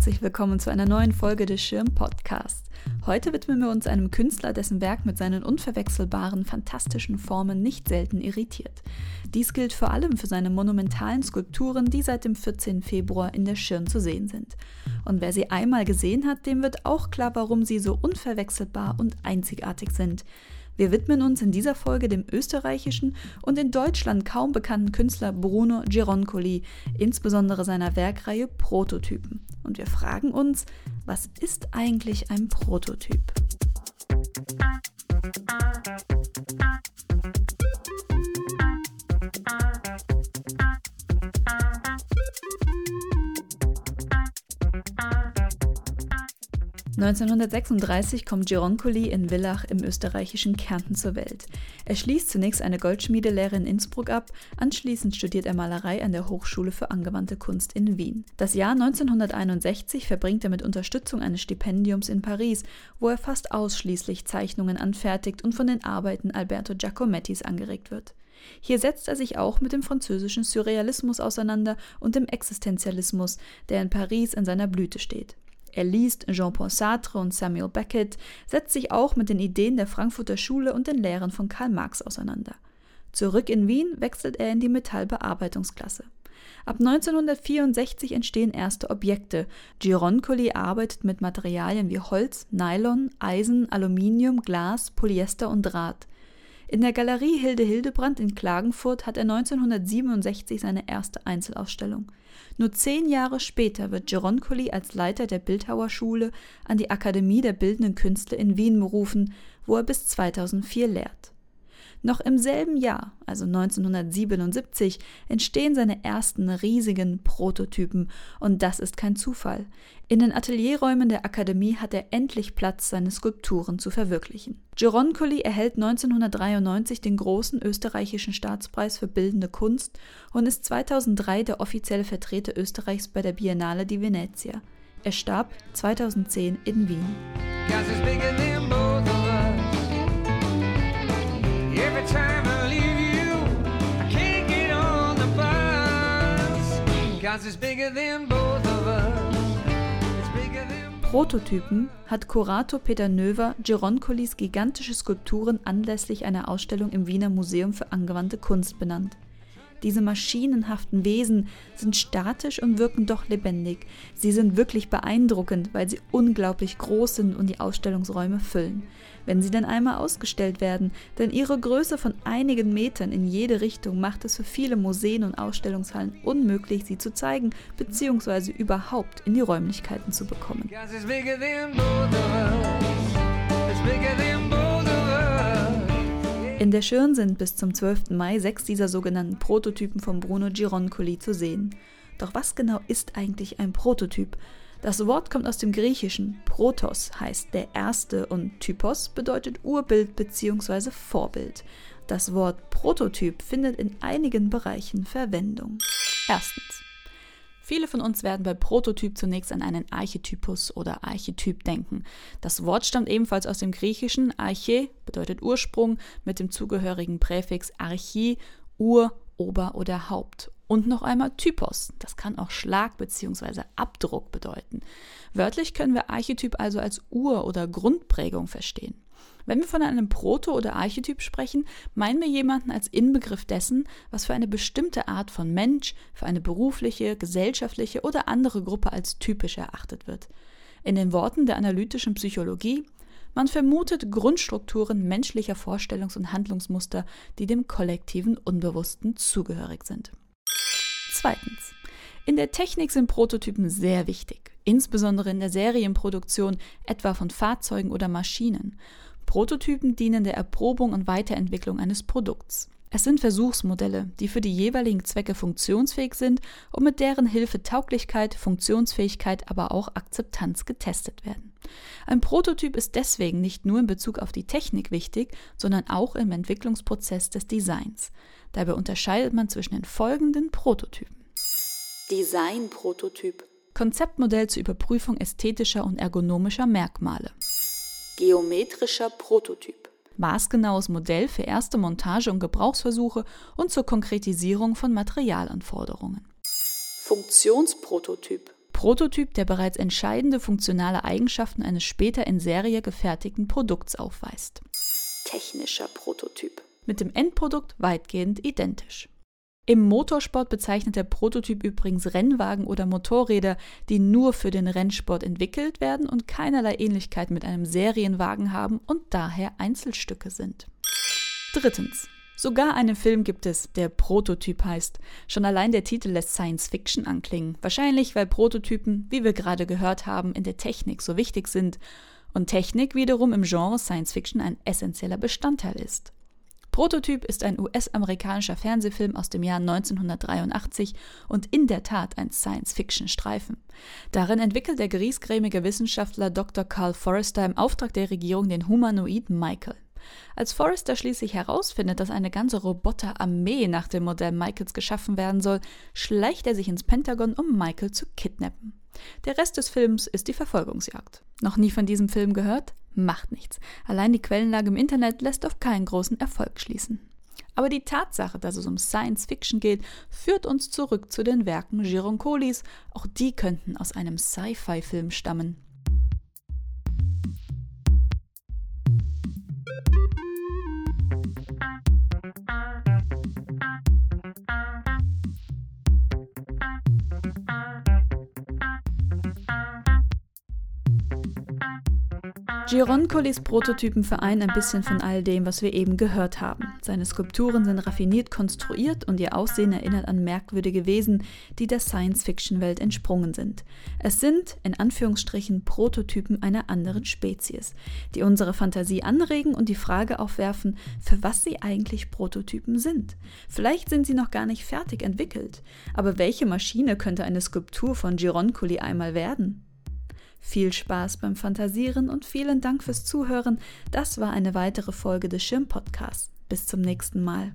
herzlich willkommen zu einer neuen Folge des Schirm Podcasts. Heute widmen wir uns einem Künstler, dessen Werk mit seinen unverwechselbaren, fantastischen Formen nicht selten irritiert. Dies gilt vor allem für seine monumentalen Skulpturen, die seit dem 14. Februar in der Schirn zu sehen sind. Und wer sie einmal gesehen hat, dem wird auch klar, warum sie so unverwechselbar und einzigartig sind. Wir widmen uns in dieser Folge dem österreichischen und in Deutschland kaum bekannten Künstler Bruno Gironcoli, insbesondere seiner Werkreihe Prototypen. Und wir fragen uns, was ist eigentlich ein Prototyp? 1936 kommt Gironcoli in Villach im österreichischen Kärnten zur Welt. Er schließt zunächst eine Goldschmiedelehre in Innsbruck ab, anschließend studiert er Malerei an der Hochschule für angewandte Kunst in Wien. Das Jahr 1961 verbringt er mit Unterstützung eines Stipendiums in Paris, wo er fast ausschließlich Zeichnungen anfertigt und von den Arbeiten Alberto Giacomettis angeregt wird. Hier setzt er sich auch mit dem französischen Surrealismus auseinander und dem Existenzialismus, der in Paris in seiner Blüte steht. Er liest Jean-Paul Sartre und Samuel Beckett, setzt sich auch mit den Ideen der Frankfurter Schule und den Lehren von Karl Marx auseinander. Zurück in Wien wechselt er in die Metallbearbeitungsklasse. Ab 1964 entstehen erste Objekte. Gironcoli arbeitet mit Materialien wie Holz, Nylon, Eisen, Aluminium, Glas, Polyester und Draht. In der Galerie Hilde Hildebrand in Klagenfurt hat er 1967 seine erste Einzelausstellung. Nur zehn Jahre später wird Gironcoli als Leiter der Bildhauerschule an die Akademie der Bildenden Künste in Wien berufen, wo er bis 2004 lehrt. Noch im selben Jahr, also 1977, entstehen seine ersten riesigen Prototypen und das ist kein Zufall. In den Atelierräumen der Akademie hat er endlich Platz, seine Skulpturen zu verwirklichen. Gironcoli erhält 1993 den großen österreichischen Staatspreis für bildende Kunst und ist 2003 der offizielle Vertreter Österreichs bei der Biennale di Venezia. Er starb 2010 in Wien. Prototypen hat Kurator Peter Növer Gironcolis gigantische Skulpturen anlässlich einer Ausstellung im Wiener Museum für angewandte Kunst benannt. Diese maschinenhaften Wesen sind statisch und wirken doch lebendig. Sie sind wirklich beeindruckend, weil sie unglaublich groß sind und die Ausstellungsräume füllen. Wenn sie dann einmal ausgestellt werden, denn ihre Größe von einigen Metern in jede Richtung macht es für viele Museen und Ausstellungshallen unmöglich, sie zu zeigen bzw. überhaupt in die Räumlichkeiten zu bekommen. In der Schirn sind bis zum 12. Mai sechs dieser sogenannten Prototypen von Bruno Gironcoli zu sehen. Doch was genau ist eigentlich ein Prototyp? Das Wort kommt aus dem Griechischen. Protos heißt der Erste und Typos bedeutet Urbild bzw. Vorbild. Das Wort Prototyp findet in einigen Bereichen Verwendung. Erstens. Viele von uns werden bei Prototyp zunächst an einen Archetypus oder Archetyp denken. Das Wort stammt ebenfalls aus dem Griechischen. Arche bedeutet Ursprung mit dem zugehörigen Präfix archi, Ur, Ober oder Haupt. Und noch einmal Typos. Das kann auch Schlag bzw. Abdruck bedeuten. Wörtlich können wir Archetyp also als Ur- oder Grundprägung verstehen. Wenn wir von einem Proto- oder Archetyp sprechen, meinen wir jemanden als Inbegriff dessen, was für eine bestimmte Art von Mensch, für eine berufliche, gesellschaftliche oder andere Gruppe als typisch erachtet wird. In den Worten der analytischen Psychologie man vermutet Grundstrukturen menschlicher Vorstellungs- und Handlungsmuster, die dem kollektiven Unbewussten zugehörig sind. Zweitens. In der Technik sind Prototypen sehr wichtig, insbesondere in der Serienproduktion, etwa von Fahrzeugen oder Maschinen. Prototypen dienen der Erprobung und Weiterentwicklung eines Produkts. Es sind Versuchsmodelle, die für die jeweiligen Zwecke funktionsfähig sind und mit deren Hilfe Tauglichkeit, Funktionsfähigkeit, aber auch Akzeptanz getestet werden. Ein Prototyp ist deswegen nicht nur in Bezug auf die Technik wichtig, sondern auch im Entwicklungsprozess des Designs. Dabei unterscheidet man zwischen den folgenden Prototypen. Design-Prototyp Konzeptmodell zur Überprüfung ästhetischer und ergonomischer Merkmale. Geometrischer Prototyp. Maßgenaues Modell für erste Montage- und Gebrauchsversuche und zur Konkretisierung von Materialanforderungen. Funktionsprototyp. Prototyp, der bereits entscheidende funktionale Eigenschaften eines später in Serie gefertigten Produkts aufweist. Technischer Prototyp. Mit dem Endprodukt weitgehend identisch. Im Motorsport bezeichnet der Prototyp übrigens Rennwagen oder Motorräder, die nur für den Rennsport entwickelt werden und keinerlei Ähnlichkeit mit einem Serienwagen haben und daher Einzelstücke sind. Drittens. Sogar einen Film gibt es, der Prototyp heißt. Schon allein der Titel lässt Science Fiction anklingen. Wahrscheinlich, weil Prototypen, wie wir gerade gehört haben, in der Technik so wichtig sind und Technik wiederum im Genre Science Fiction ein essentieller Bestandteil ist. Prototyp ist ein US-amerikanischer Fernsehfilm aus dem Jahr 1983 und in der Tat ein Science-Fiction-Streifen. Darin entwickelt der griesgrämige Wissenschaftler Dr. Carl Forrester im Auftrag der Regierung den Humanoid Michael. Als Forrester schließlich herausfindet, dass eine ganze Roboterarmee nach dem Modell Michaels geschaffen werden soll, schleicht er sich ins Pentagon, um Michael zu kidnappen. Der Rest des Films ist die Verfolgungsjagd. Noch nie von diesem Film gehört? Macht nichts. Allein die Quellenlage im Internet lässt auf keinen großen Erfolg schließen. Aber die Tatsache, dass es um Science Fiction geht, führt uns zurück zu den Werken Gironcolis. Auch die könnten aus einem Sci-Fi-Film stammen. Gironcolis Prototypen vereinen ein bisschen von all dem, was wir eben gehört haben. Seine Skulpturen sind raffiniert konstruiert und ihr Aussehen erinnert an merkwürdige Wesen, die der Science-Fiction-Welt entsprungen sind. Es sind, in Anführungsstrichen, Prototypen einer anderen Spezies, die unsere Fantasie anregen und die Frage aufwerfen, für was sie eigentlich Prototypen sind. Vielleicht sind sie noch gar nicht fertig entwickelt, aber welche Maschine könnte eine Skulptur von Gironcoli einmal werden? Viel Spaß beim Fantasieren und vielen Dank fürs Zuhören. Das war eine weitere Folge des Schirm Podcasts. Bis zum nächsten Mal.